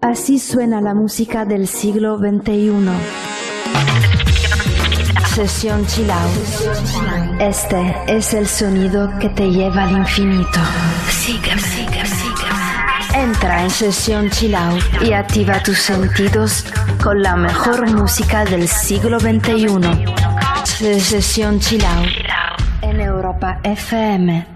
Así suena la música del siglo XXI. Sesión Chill Out. Este es el sonido que te lleva al infinito. Sígueme, sígueme, sígueme. Entra en Sesión Chill Out y activa tus sentidos con la mejor música del siglo XXI. Sesión Chill Out en Europa FM.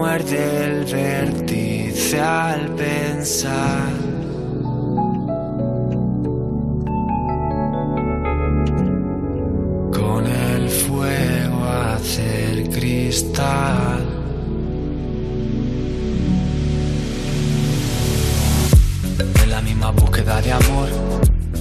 Muerde el vértice al pensar. Con el fuego hacer cristal. En la misma búsqueda de amor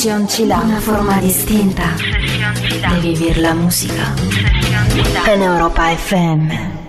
Sesión Chila, una forma distinta. de vivir la música en Europa FM.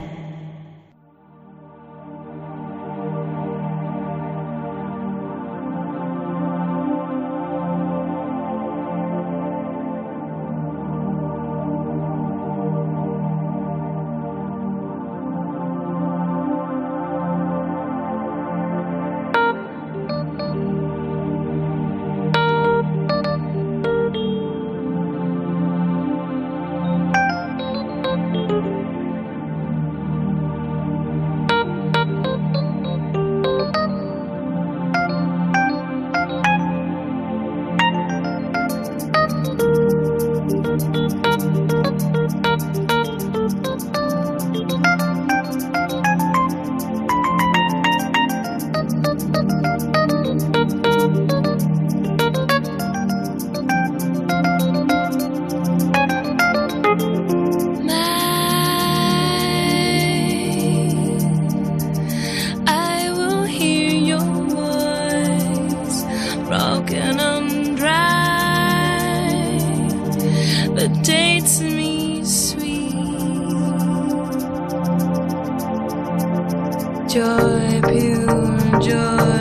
broken and dry that to me sweet. Joy, pure joy.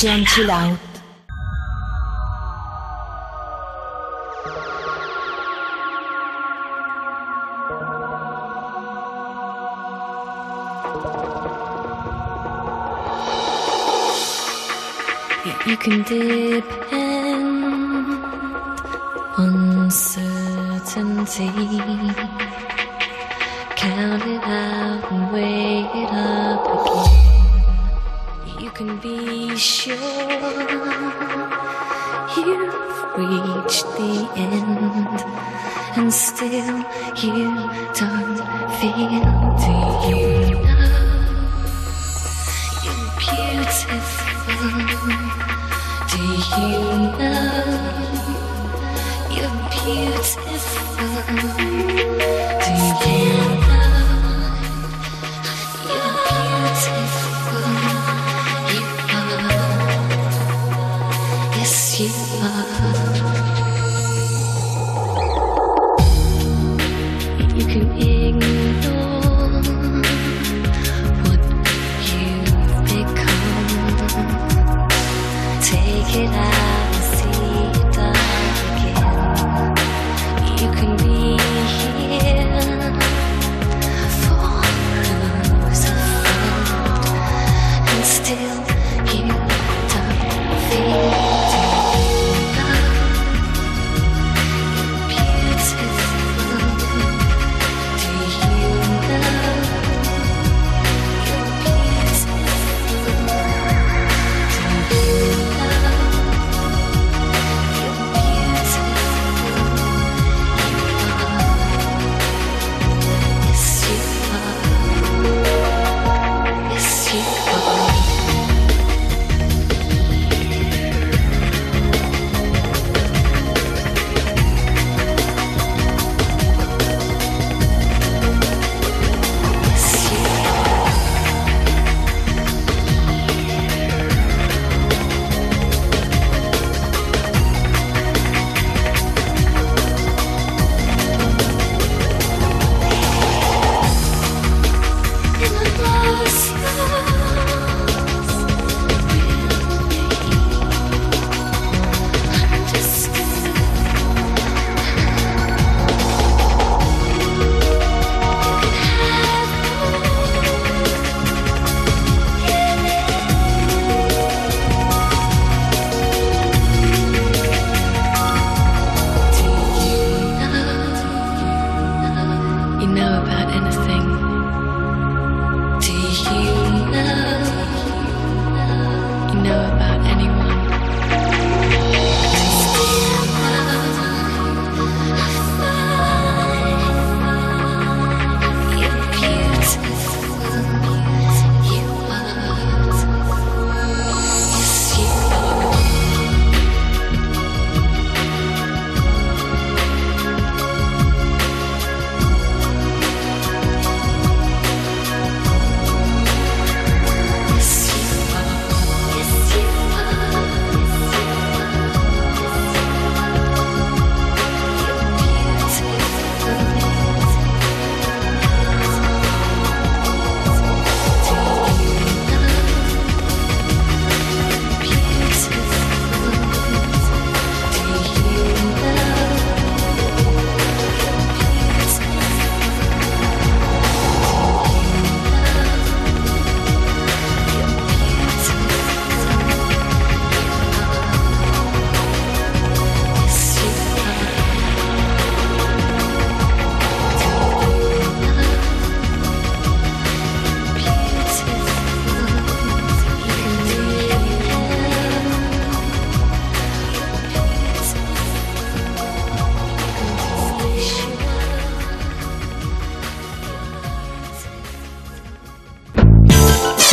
这样凄凉 and still you don't feel do you know you're beautiful do you know you're beautiful do you know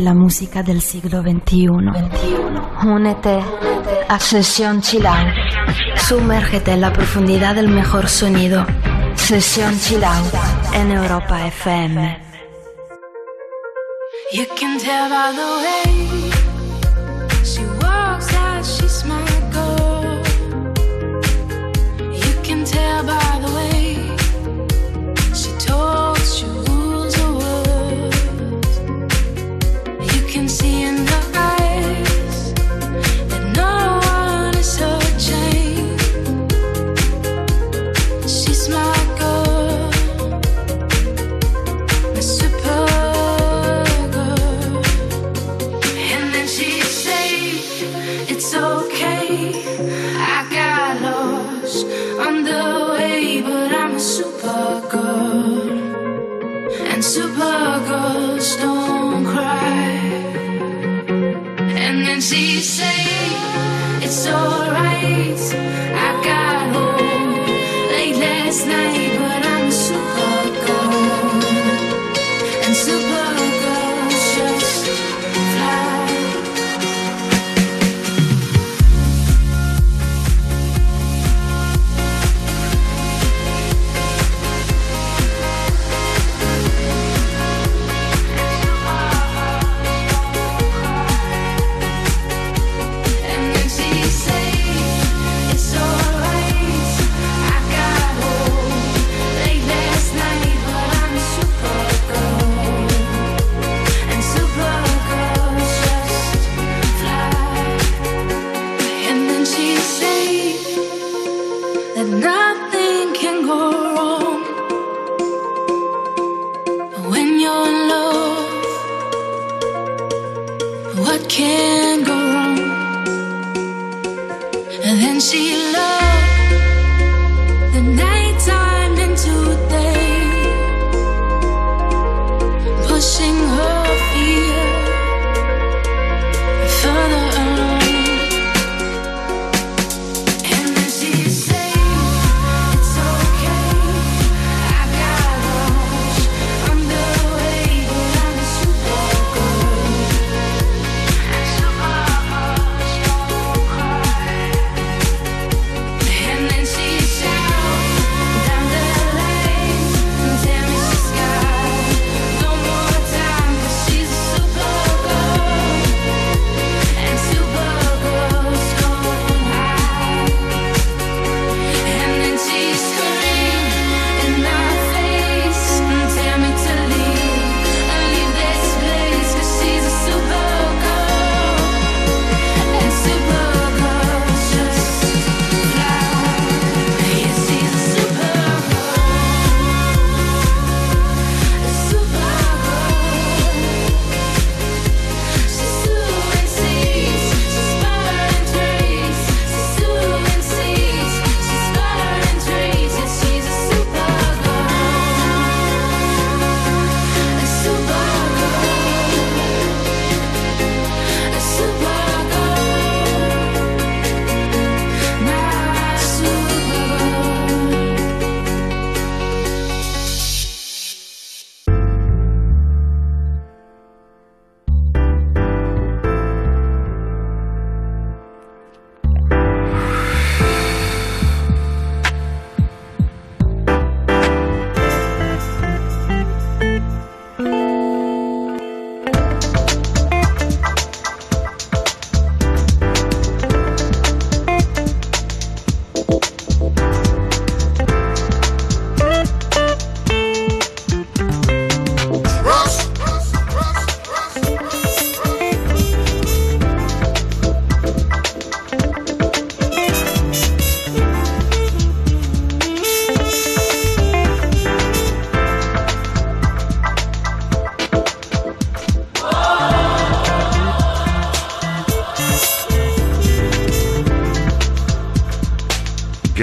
La música del siglo XXI. Únete a Sesión Chilau. Sumérgete en la profundidad del mejor sonido. Sesión Chilau en Europa FM.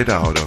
Get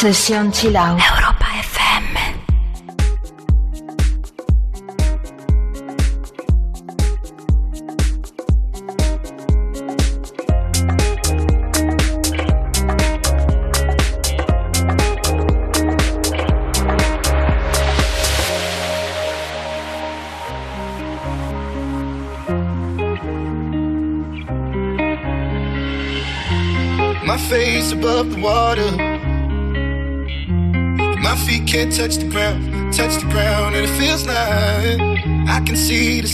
Sesión Chilao. touch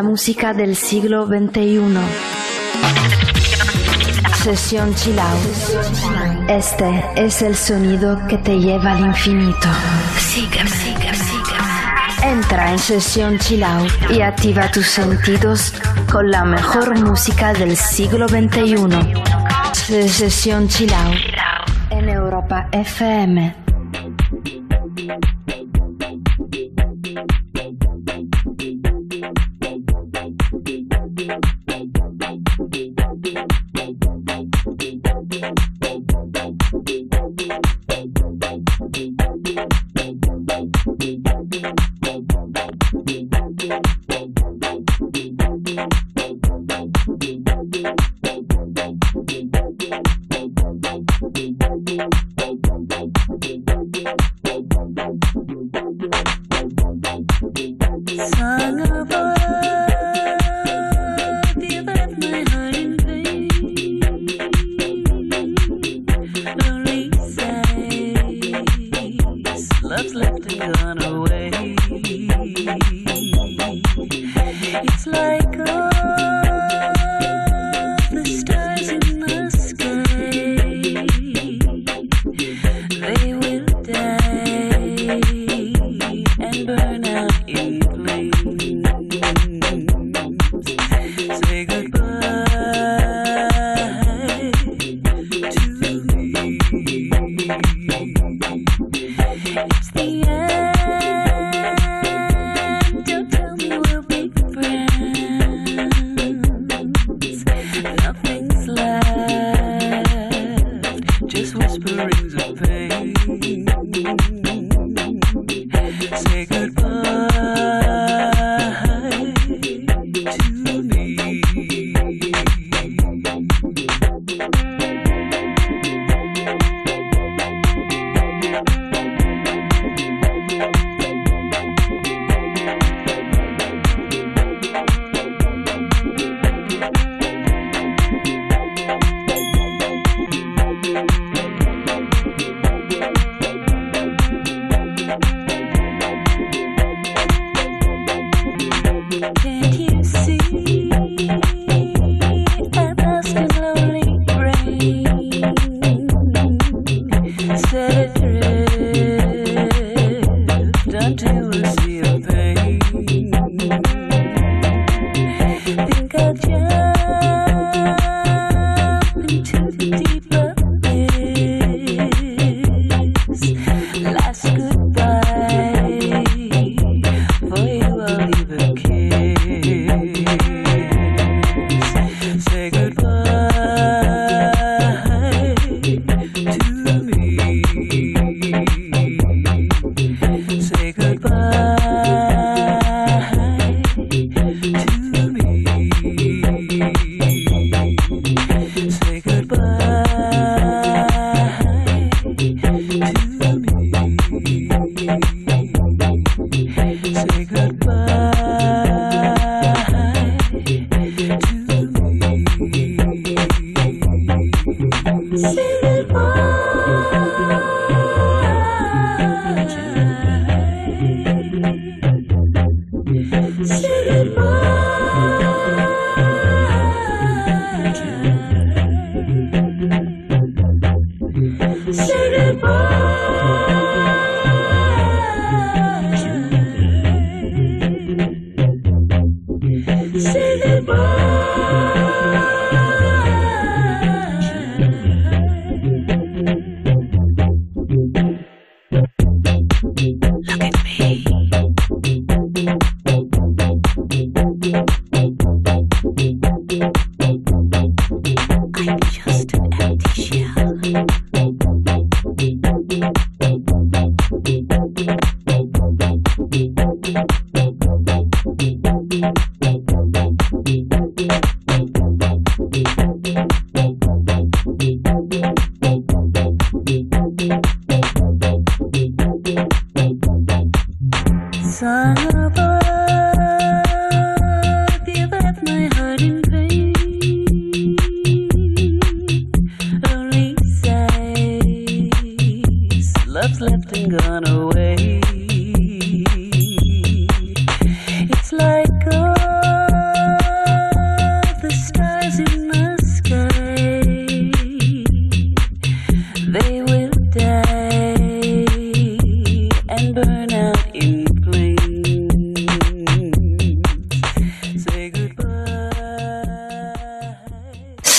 la música del siglo XXI. Sesión Chill Out. Este es el sonido que te lleva al infinito. Sígueme, sígueme, sígueme. Entra en Sesión Chill Out y activa tus sentidos con la mejor música del siglo XXI. Sesión Chill Out en Europa FM. Esperanza.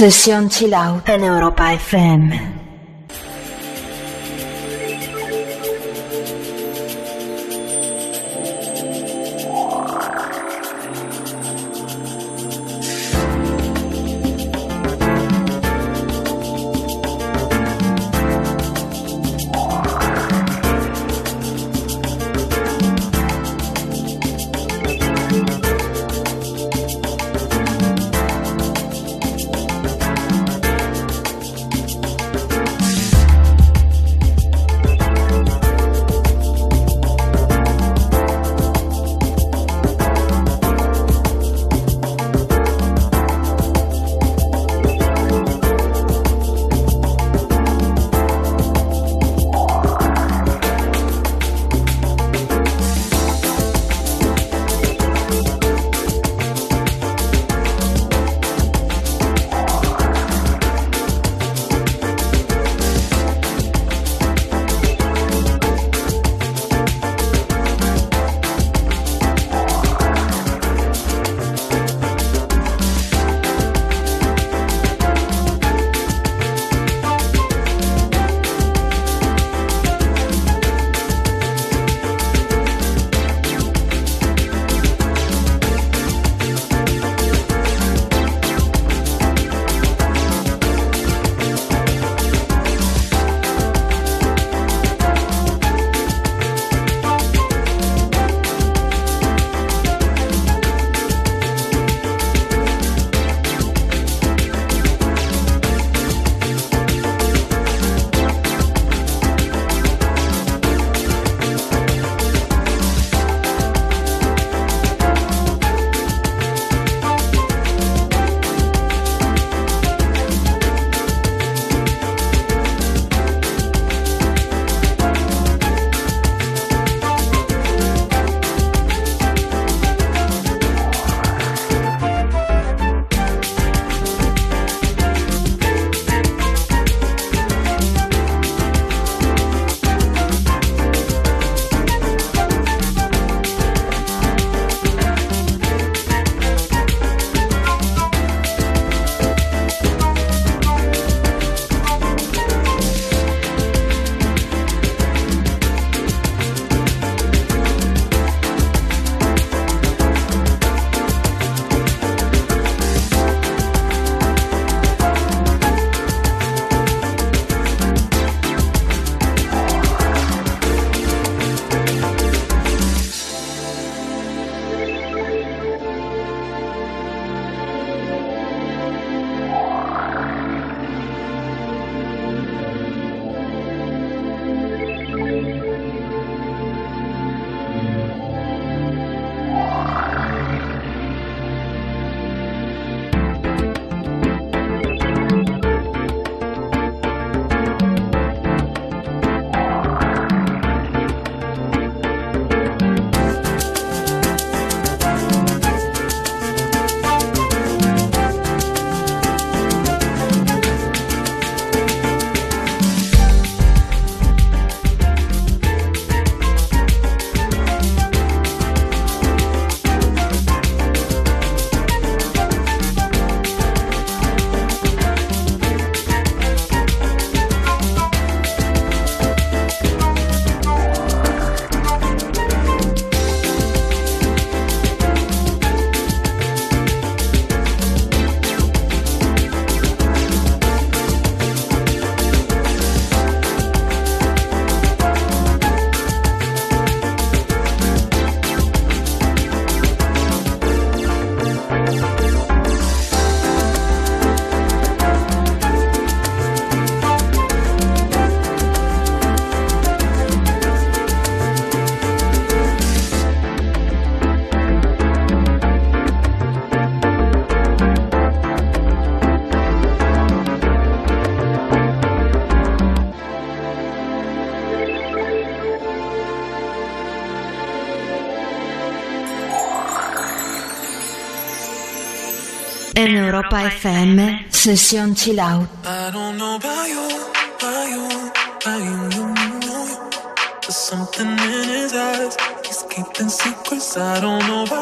Sesión Chill Out en Europa FM. Europa FM, sesión chill out. I don't know about you, about you, about you, you. There's something in his eyes, he's keeping secrets. I don't know about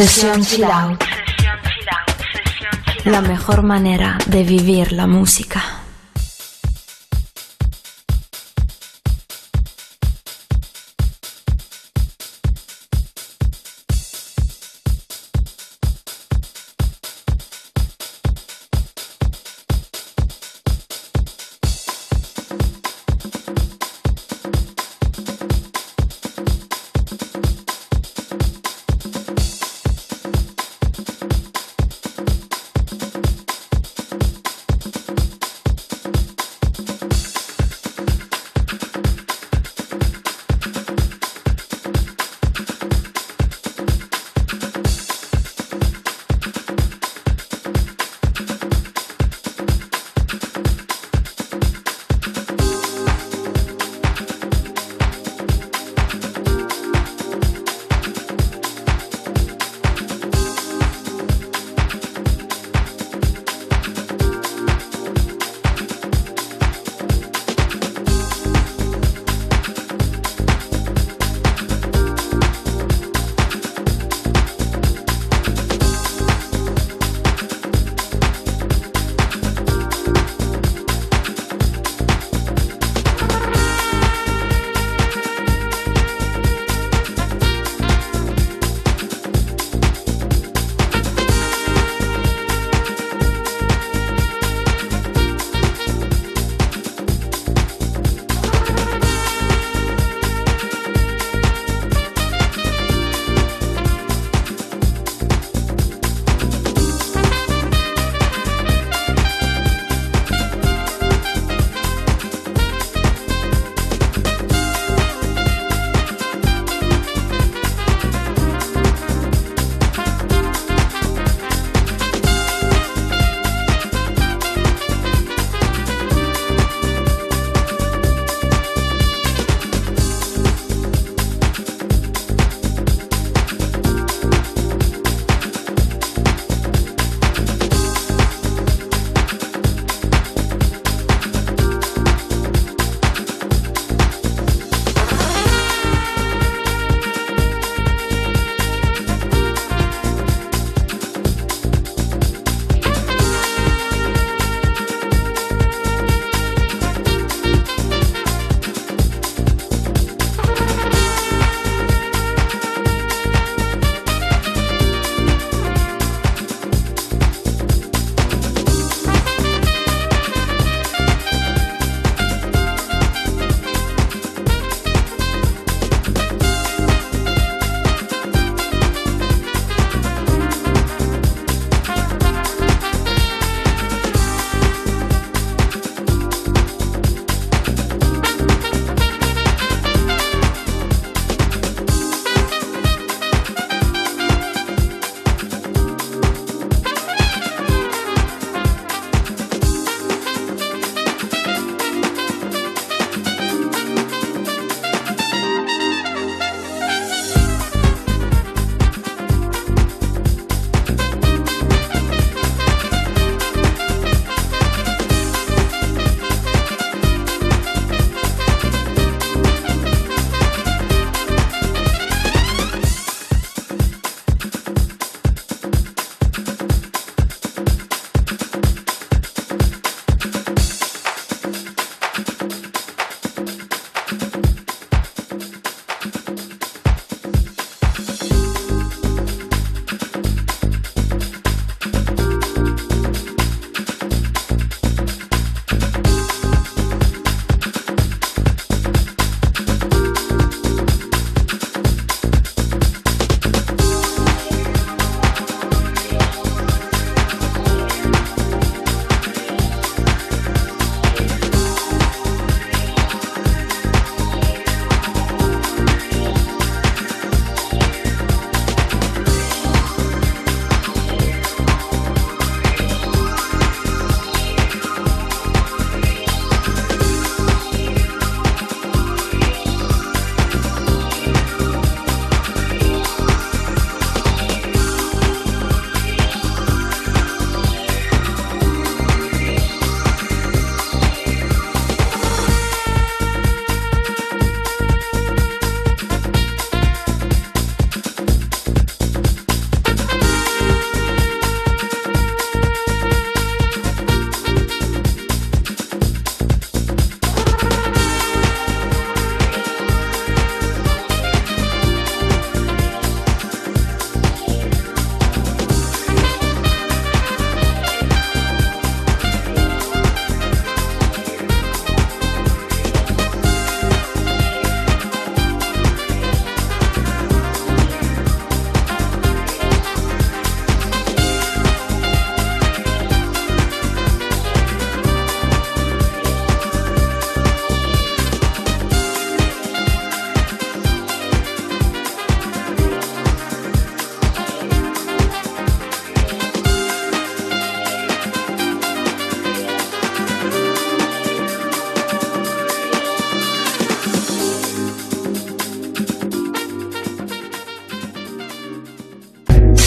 Sesión Chill Out. La mejor manera de vivir la música.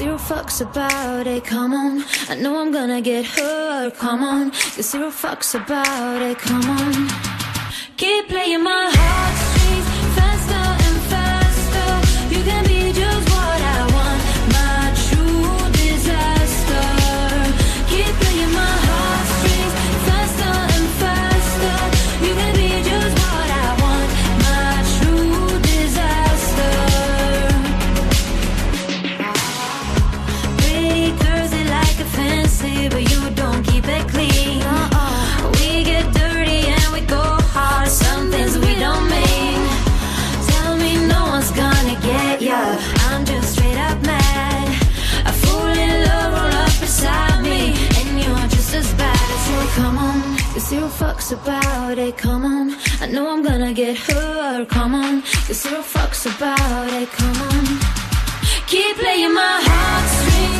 Zero fucks about it, come on. I know I'm gonna get hurt, come on. cause zero fucks about it, come on. Keep playing my heart. zero fucks about it, come on. I know I'm gonna get hurt, come on. Cause zero fucks about it, come on. Keep playing my heartstrings.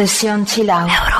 Sesión Chilao. Europa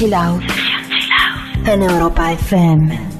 Chill Out en Europa FM.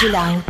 治疗。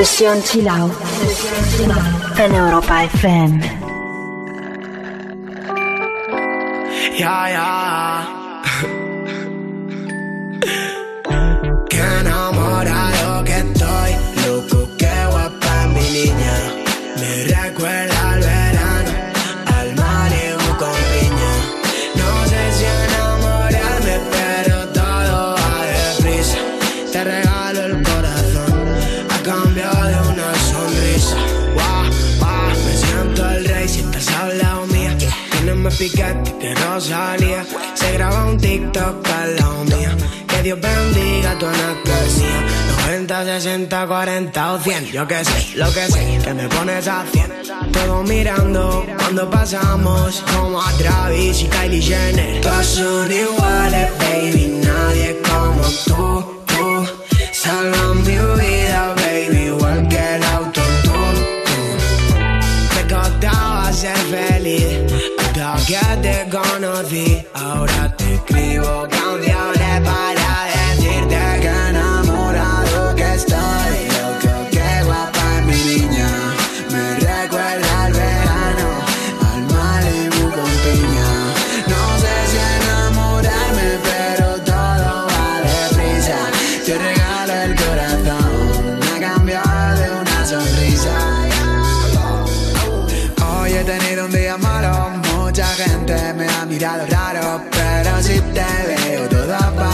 Sesión Chilau en Europa FM. Yeah, yeah. 100, yo que sé, lo que sé, que me pones a 100. Todo mirando cuando pasamos, como a Travis y Kylie Jenner. Todos son iguales, baby, nadie como tú.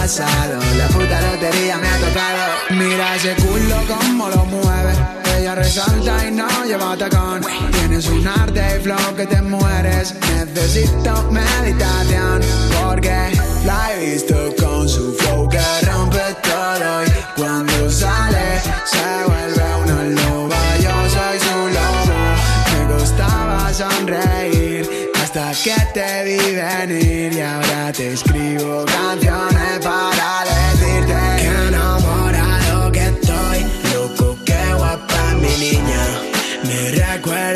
pasado. La puta lotería me ha tocado. Mira ese culo como lo mueve. Ella resalta y no lleva tacón. Tienes un arte y flow que te mueres. Necesito meditación. Porque la he visto con su flow que rompe todo. Y cuando sale, se vuelve una loba. Yo soy su lobo. Me gustaba sonreír. Hasta que te vi venir y ahora te escribo canciones recuerdo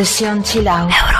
Sesión Chill Out. Euro.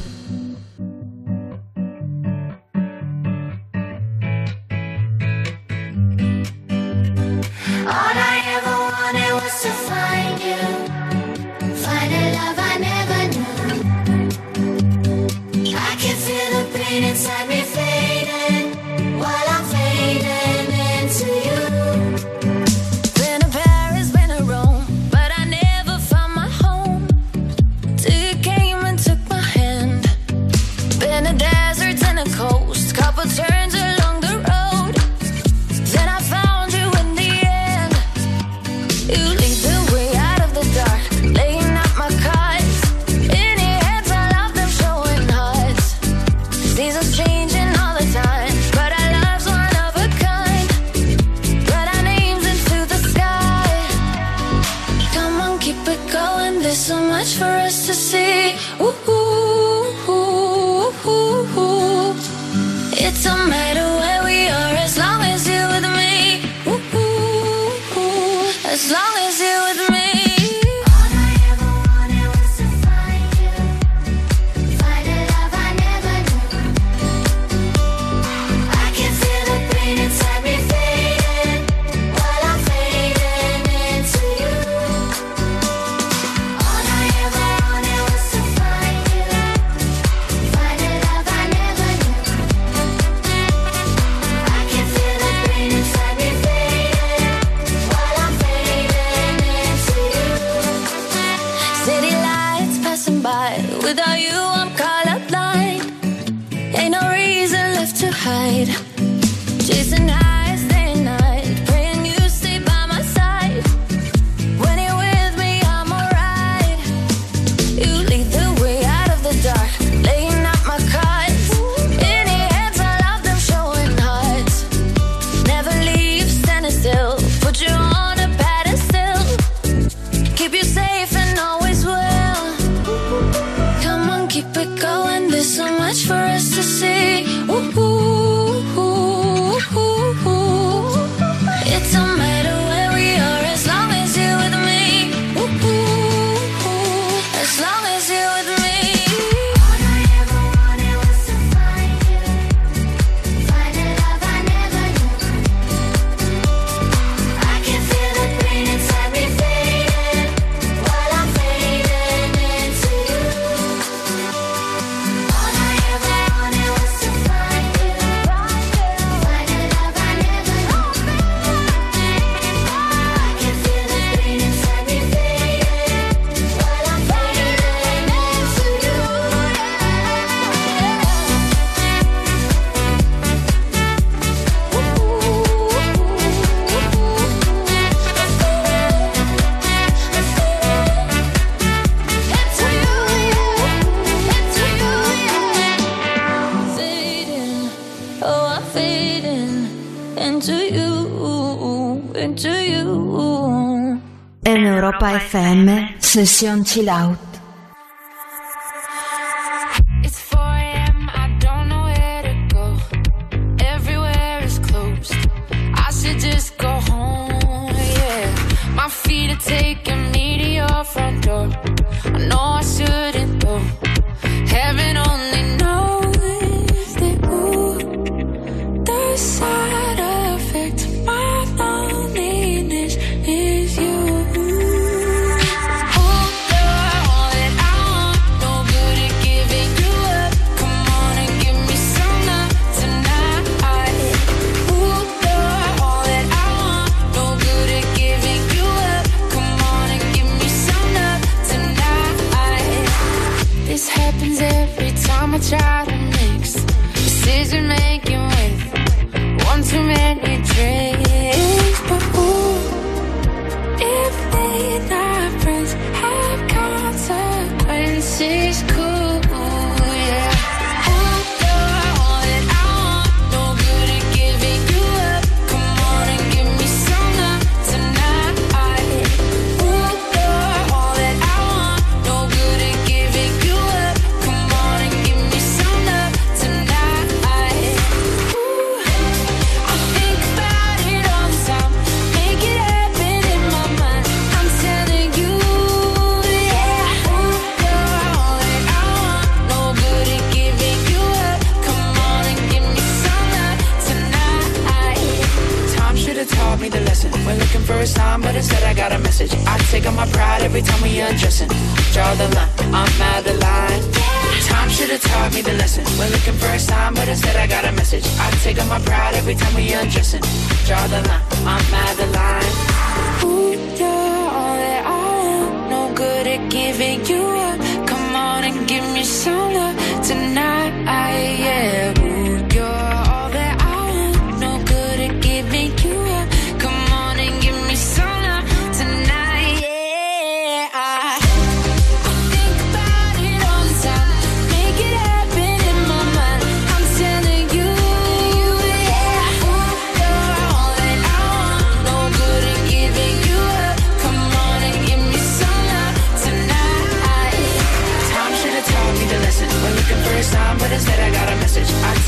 Sesión Chill Out.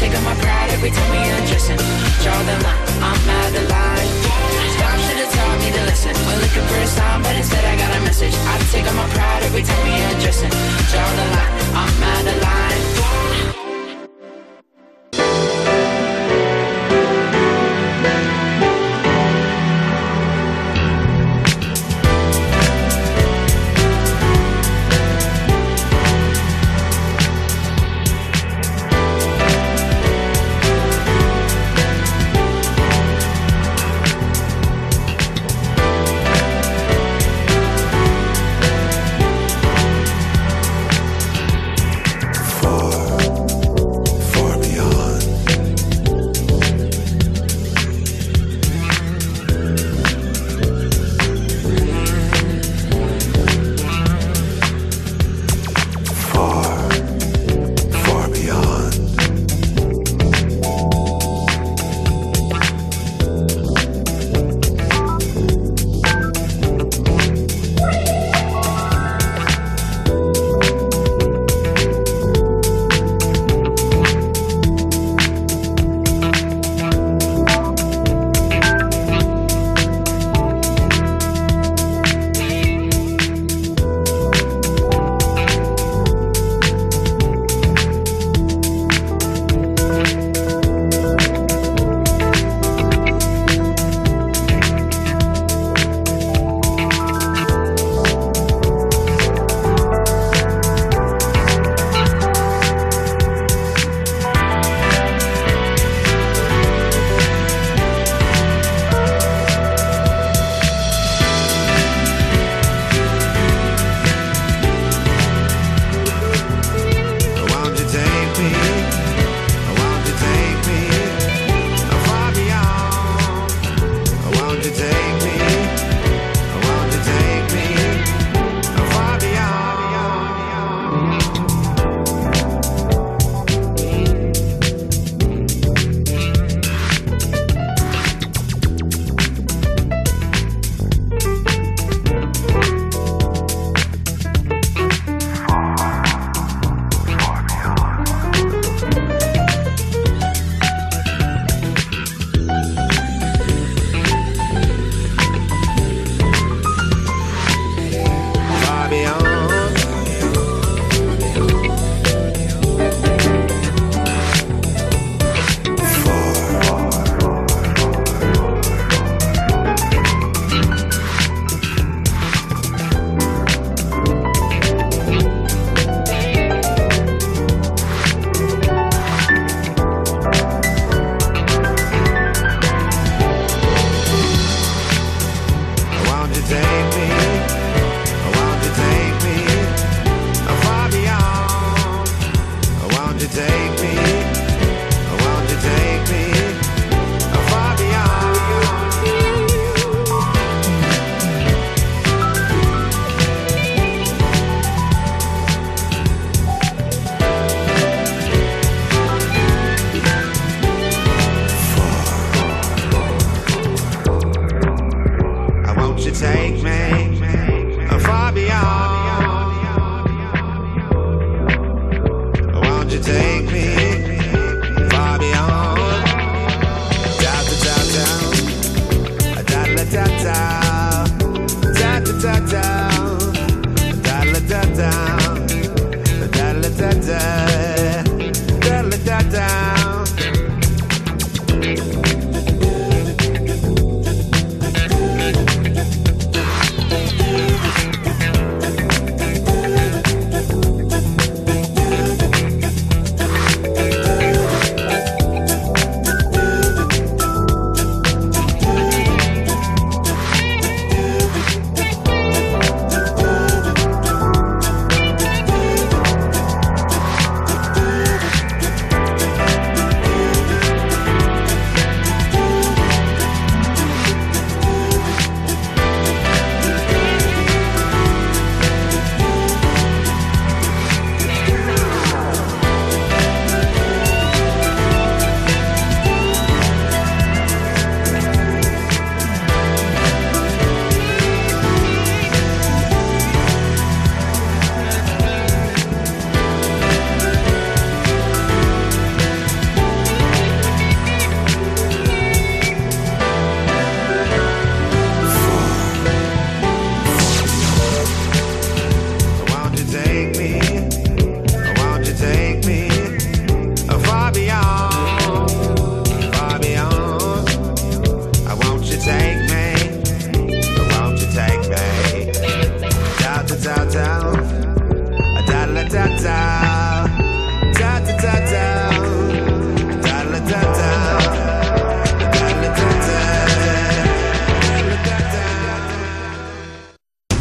Take up my pride every time we undressing. Draw the line, I'm out of line. Stop shoulda taught me to listen. We're looking for a sign, but instead I got a message. I take up my pride every time we undressing. Draw the line, I'm out